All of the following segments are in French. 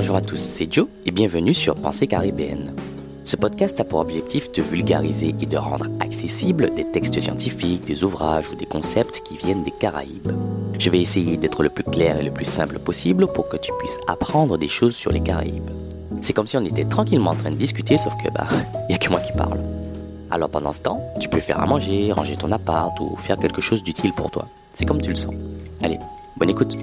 Bonjour à tous, c'est Joe et bienvenue sur Pensée caribéenne. Ce podcast a pour objectif de vulgariser et de rendre accessibles des textes scientifiques, des ouvrages ou des concepts qui viennent des Caraïbes. Je vais essayer d'être le plus clair et le plus simple possible pour que tu puisses apprendre des choses sur les Caraïbes. C'est comme si on était tranquillement en train de discuter, sauf que bah, y a que moi qui parle. Alors pendant ce temps, tu peux faire à manger, ranger ton appart ou faire quelque chose d'utile pour toi. C'est comme tu le sens. Allez, bonne écoute.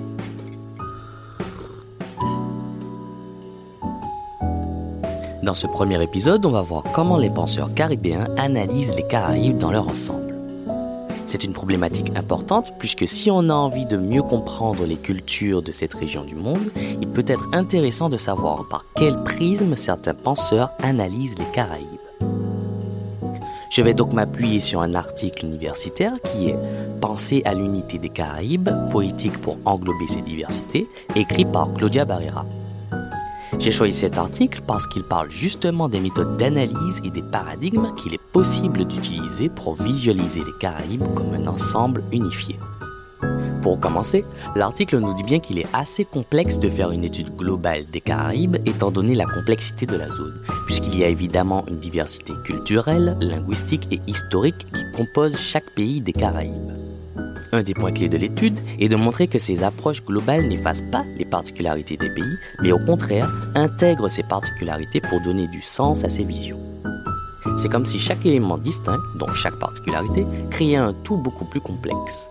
Dans ce premier épisode, on va voir comment les penseurs caribéens analysent les Caraïbes dans leur ensemble. C'est une problématique importante puisque si on a envie de mieux comprendre les cultures de cette région du monde, il peut être intéressant de savoir par quel prisme certains penseurs analysent les Caraïbes. Je vais donc m'appuyer sur un article universitaire qui est Penser à l'unité des Caraïbes, poétique pour englober ces diversités, écrit par Claudia Barrera. J'ai choisi cet article parce qu'il parle justement des méthodes d'analyse et des paradigmes qu'il est possible d'utiliser pour visualiser les Caraïbes comme un ensemble unifié. Pour commencer, l'article nous dit bien qu'il est assez complexe de faire une étude globale des Caraïbes étant donné la complexité de la zone, puisqu'il y a évidemment une diversité culturelle, linguistique et historique qui compose chaque pays des Caraïbes. Un des points clés de l'étude est de montrer que ces approches globales n'effacent pas les particularités des pays, mais au contraire intègrent ces particularités pour donner du sens à ces visions. C'est comme si chaque élément distinct, donc chaque particularité, créait un tout beaucoup plus complexe.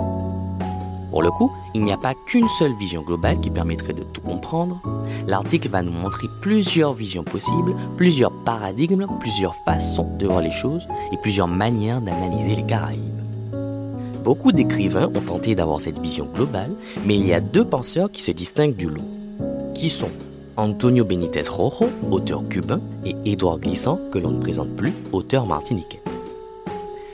Pour le coup, il n'y a pas qu'une seule vision globale qui permettrait de tout comprendre. L'article va nous montrer plusieurs visions possibles, plusieurs paradigmes, plusieurs façons de voir les choses et plusieurs manières d'analyser les Caraïbes. Beaucoup d'écrivains ont tenté d'avoir cette vision globale, mais il y a deux penseurs qui se distinguent du lot, qui sont Antonio Benítez Rojo, auteur cubain, et Édouard Glissant, que l'on ne présente plus, auteur martiniquais.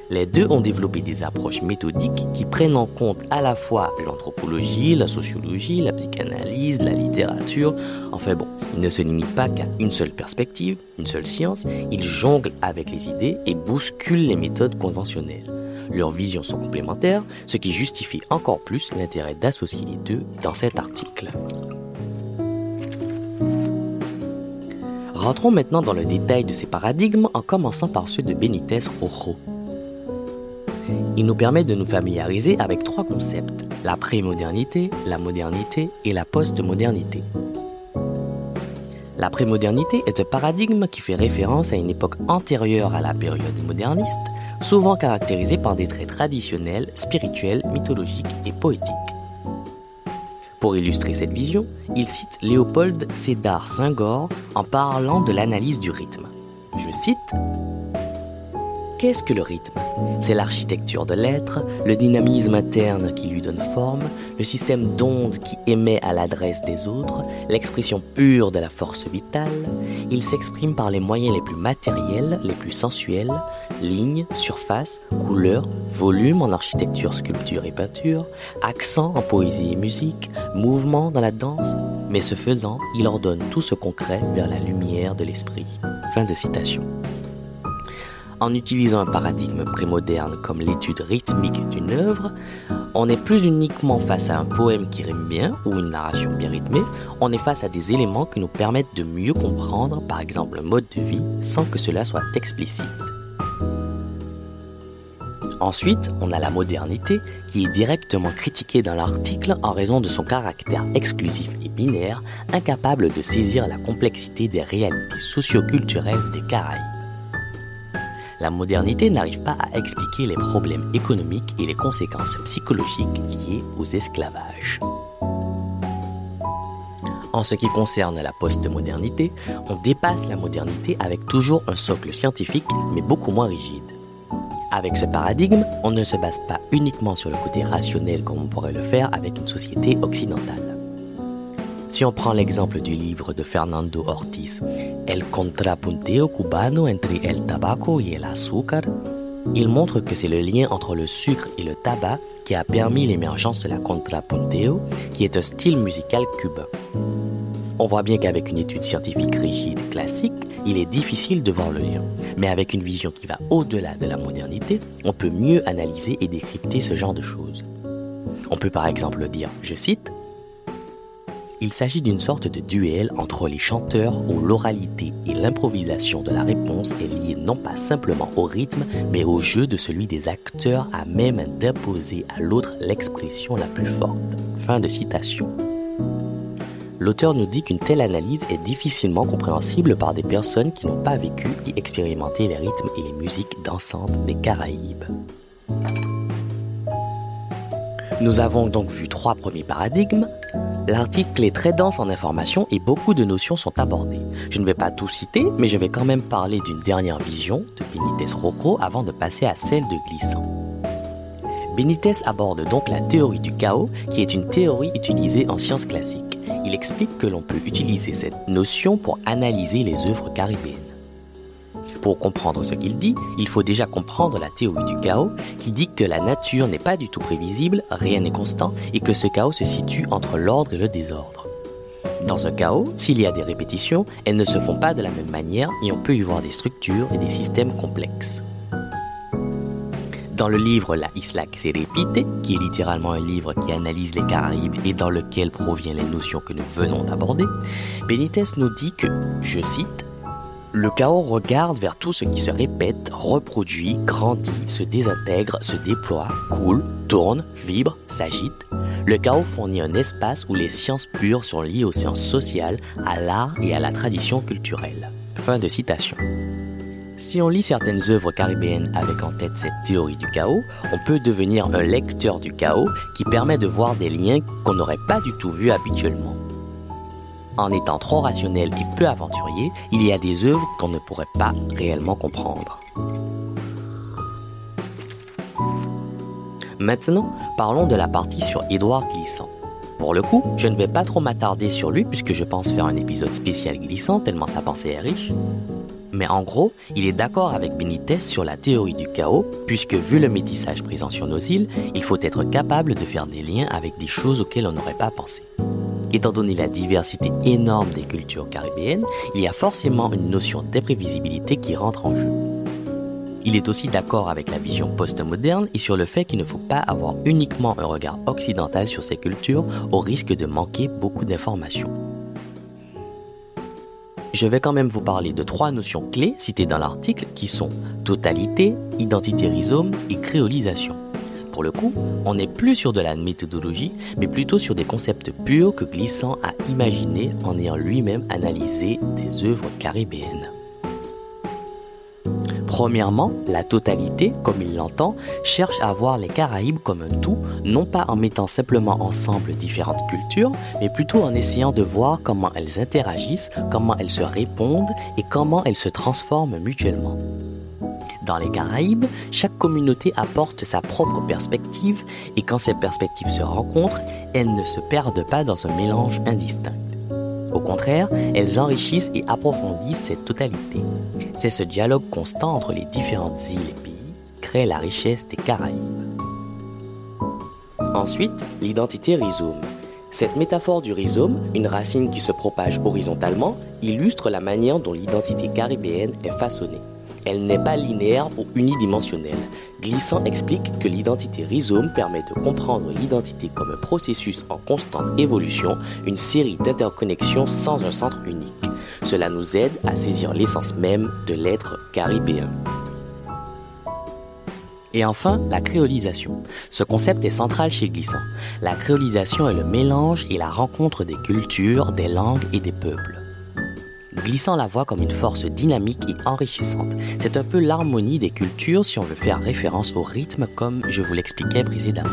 Les deux ont développé des approches méthodiques qui prennent en compte à la fois l'anthropologie, la sociologie, la psychanalyse, la littérature. Enfin bon, ils ne se limitent pas qu'à une seule perspective, une seule science, ils jonglent avec les idées et bousculent les méthodes conventionnelles. Leurs visions sont complémentaires, ce qui justifie encore plus l'intérêt d'associer les deux dans cet article. Rentrons maintenant dans le détail de ces paradigmes en commençant par ceux de Benitez Rojo. Il nous permet de nous familiariser avec trois concepts, la prémodernité, la modernité et la postmodernité. La prémodernité est un paradigme qui fait référence à une époque antérieure à la période moderniste, souvent caractérisée par des traits traditionnels, spirituels, mythologiques et poétiques. Pour illustrer cette vision, il cite Léopold Sédar Senghor en parlant de l'analyse du rythme. Je cite Qu'est-ce que le rythme? C'est l'architecture de l'être, le dynamisme interne qui lui donne forme, le système d'ondes qui émet à l'adresse des autres, l'expression pure de la force vitale. Il s'exprime par les moyens les plus matériels, les plus sensuels, lignes, surface, couleurs, volume en architecture, sculpture et peinture, accent en poésie et musique, mouvement dans la danse, mais ce faisant, il ordonne tout ce concret vers la lumière de l'esprit. Fin de citation. En utilisant un paradigme prémoderne comme l'étude rythmique d'une œuvre, on n'est plus uniquement face à un poème qui rime bien ou une narration bien rythmée, on est face à des éléments qui nous permettent de mieux comprendre, par exemple, le mode de vie sans que cela soit explicite. Ensuite, on a la modernité qui est directement critiquée dans l'article en raison de son caractère exclusif et binaire, incapable de saisir la complexité des réalités socioculturelles des Caraïbes la modernité n'arrive pas à expliquer les problèmes économiques et les conséquences psychologiques liées aux esclavages. En ce qui concerne la postmodernité, on dépasse la modernité avec toujours un socle scientifique, mais beaucoup moins rigide. Avec ce paradigme, on ne se base pas uniquement sur le côté rationnel comme on pourrait le faire avec une société occidentale. Si on prend l'exemple du livre de Fernando Ortiz, El contrapunteo cubano entre el tabaco y el azúcar, il montre que c'est le lien entre le sucre et le tabac qui a permis l'émergence de la contrapunteo, qui est un style musical cubain. On voit bien qu'avec une étude scientifique rigide classique, il est difficile de voir le lien. Mais avec une vision qui va au-delà de la modernité, on peut mieux analyser et décrypter ce genre de choses. On peut par exemple dire, je cite, Il s'agit d'une sorte de duel entre les chanteurs où l'oralité et l'improvisation de la réponse est liée non pas simplement au rythme, mais au jeu de celui des acteurs à même d'imposer à l'autre l'expression la plus forte. Fin de citation. L'auteur nous dit qu'une telle analyse est difficilement compréhensible par des personnes qui n'ont pas vécu et expérimenté les rythmes et les musiques dansantes des Caraïbes. Nous avons donc vu trois premiers paradigmes, L'article est très dense en informations et beaucoup de notions sont abordées. Je ne vais pas tout citer, mais je vais quand même parler d'une dernière vision de Benitez Rocco avant de passer à celle de Glissant. Benitez aborde donc la théorie du chaos, qui est une théorie utilisée en sciences classiques. Il explique que l'on peut utiliser cette notion pour analyser les œuvres caribéennes. Pour comprendre ce qu'il dit, il faut déjà comprendre la théorie du chaos qui dit que la nature n'est pas du tout prévisible, rien n'est constant et que ce chaos se situe entre l'ordre et le désordre. Dans ce chaos, s'il y a des répétitions, elles ne se font pas de la même manière et on peut y voir des structures et des systèmes complexes. Dans le livre La Isla que se repite, qui est littéralement un livre qui analyse les Caraïbes et dans lequel proviennent les notions que nous venons d'aborder, Benitez nous dit que, je cite, le chaos regarde vers tout ce qui se répète, reproduit, grandit, se désintègre, se déploie, coule, tourne, vibre, s'agite. Le chaos fournit un espace où les sciences pures sont liées aux sciences sociales, à l'art et à la tradition culturelle. Fin de citation. Si on lit certaines œuvres caribéennes avec en tête cette théorie du chaos, on peut devenir un lecteur du chaos qui permet de voir des liens qu'on n'aurait pas du tout vus habituellement. En étant trop rationnel et peu aventurier, il y a des œuvres qu'on ne pourrait pas réellement comprendre. Maintenant, parlons de la partie sur Édouard Glissant. Pour le coup, je ne vais pas trop m'attarder sur lui puisque je pense faire un épisode spécial glissant tellement sa pensée est riche. Mais en gros, il est d'accord avec Benitez sur la théorie du chaos, puisque vu le métissage présent sur nos îles, il faut être capable de faire des liens avec des choses auxquelles on n'aurait pas pensé. Étant donné la diversité énorme des cultures caribéennes, il y a forcément une notion d'imprévisibilité qui rentre en jeu. Il est aussi d'accord avec la vision postmoderne et sur le fait qu'il ne faut pas avoir uniquement un regard occidental sur ces cultures au risque de manquer beaucoup d'informations. Je vais quand même vous parler de trois notions clés citées dans l'article qui sont totalité, identité rhizome et créolisation. Pour le coup, on n'est plus sur de la méthodologie, mais plutôt sur des concepts purs que Glissant a imaginés en ayant lui-même analysé des œuvres caribéennes. Premièrement, la totalité, comme il l'entend, cherche à voir les Caraïbes comme un tout, non pas en mettant simplement ensemble différentes cultures, mais plutôt en essayant de voir comment elles interagissent, comment elles se répondent et comment elles se transforment mutuellement. Dans les Caraïbes, chaque communauté apporte sa propre perspective et quand ces perspectives se rencontrent, elles ne se perdent pas dans un mélange indistinct. Au contraire, elles enrichissent et approfondissent cette totalité. C'est ce dialogue constant entre les différentes îles et pays qui crée la richesse des Caraïbes. Ensuite, l'identité rhizome. Cette métaphore du rhizome, une racine qui se propage horizontalement, illustre la manière dont l'identité caribéenne est façonnée. Elle n'est pas linéaire ou unidimensionnelle. Glissant explique que l'identité rhizome permet de comprendre l'identité comme un processus en constante évolution, une série d'interconnexions sans un centre unique. Cela nous aide à saisir l'essence même de l'être caribéen. Et enfin, la créolisation. Ce concept est central chez Glissant. La créolisation est le mélange et la rencontre des cultures, des langues et des peuples glissant la voix comme une force dynamique et enrichissante. C'est un peu l'harmonie des cultures si on veut faire référence au rythme comme je vous l'expliquais précédemment.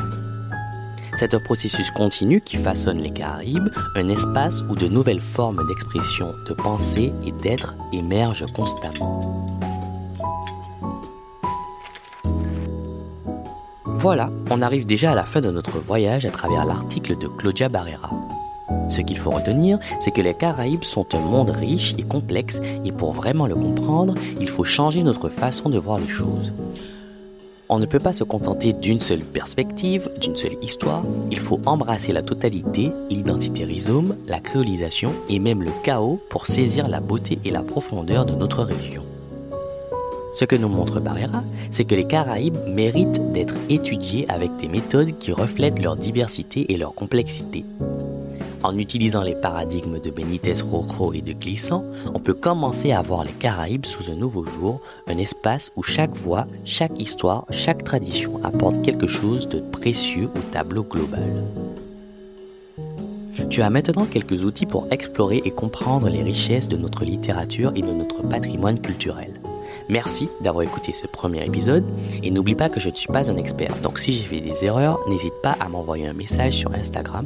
C'est un processus continu qui façonne les Caraïbes, un espace où de nouvelles formes d'expression, de pensée et d'être émergent constamment. Voilà, on arrive déjà à la fin de notre voyage à travers l'article de Claudia Barrera. Ce qu'il faut retenir, c'est que les Caraïbes sont un monde riche et complexe et pour vraiment le comprendre, il faut changer notre façon de voir les choses. On ne peut pas se contenter d'une seule perspective, d'une seule histoire, il faut embrasser la totalité, l'identité rhizome, la créolisation et même le chaos pour saisir la beauté et la profondeur de notre région. Ce que nous montre Barrera, c'est que les Caraïbes méritent d'être étudiés avec des méthodes qui reflètent leur diversité et leur complexité. En utilisant les paradigmes de Benitez Rojo et de Glissant, on peut commencer à voir les Caraïbes sous un nouveau jour, un espace où chaque voix, chaque histoire, chaque tradition apporte quelque chose de précieux au tableau global. Tu as maintenant quelques outils pour explorer et comprendre les richesses de notre littérature et de notre patrimoine culturel. Merci d'avoir écouté ce premier épisode et n'oublie pas que je ne suis pas un expert. Donc si j'ai fait des erreurs, n'hésite pas à m'envoyer un message sur Instagram,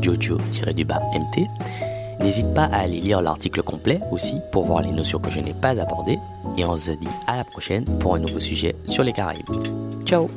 jojo-mt. N'hésite pas à aller lire l'article complet aussi pour voir les notions que je n'ai pas abordées. Et on se dit à la prochaine pour un nouveau sujet sur les Caraïbes. Ciao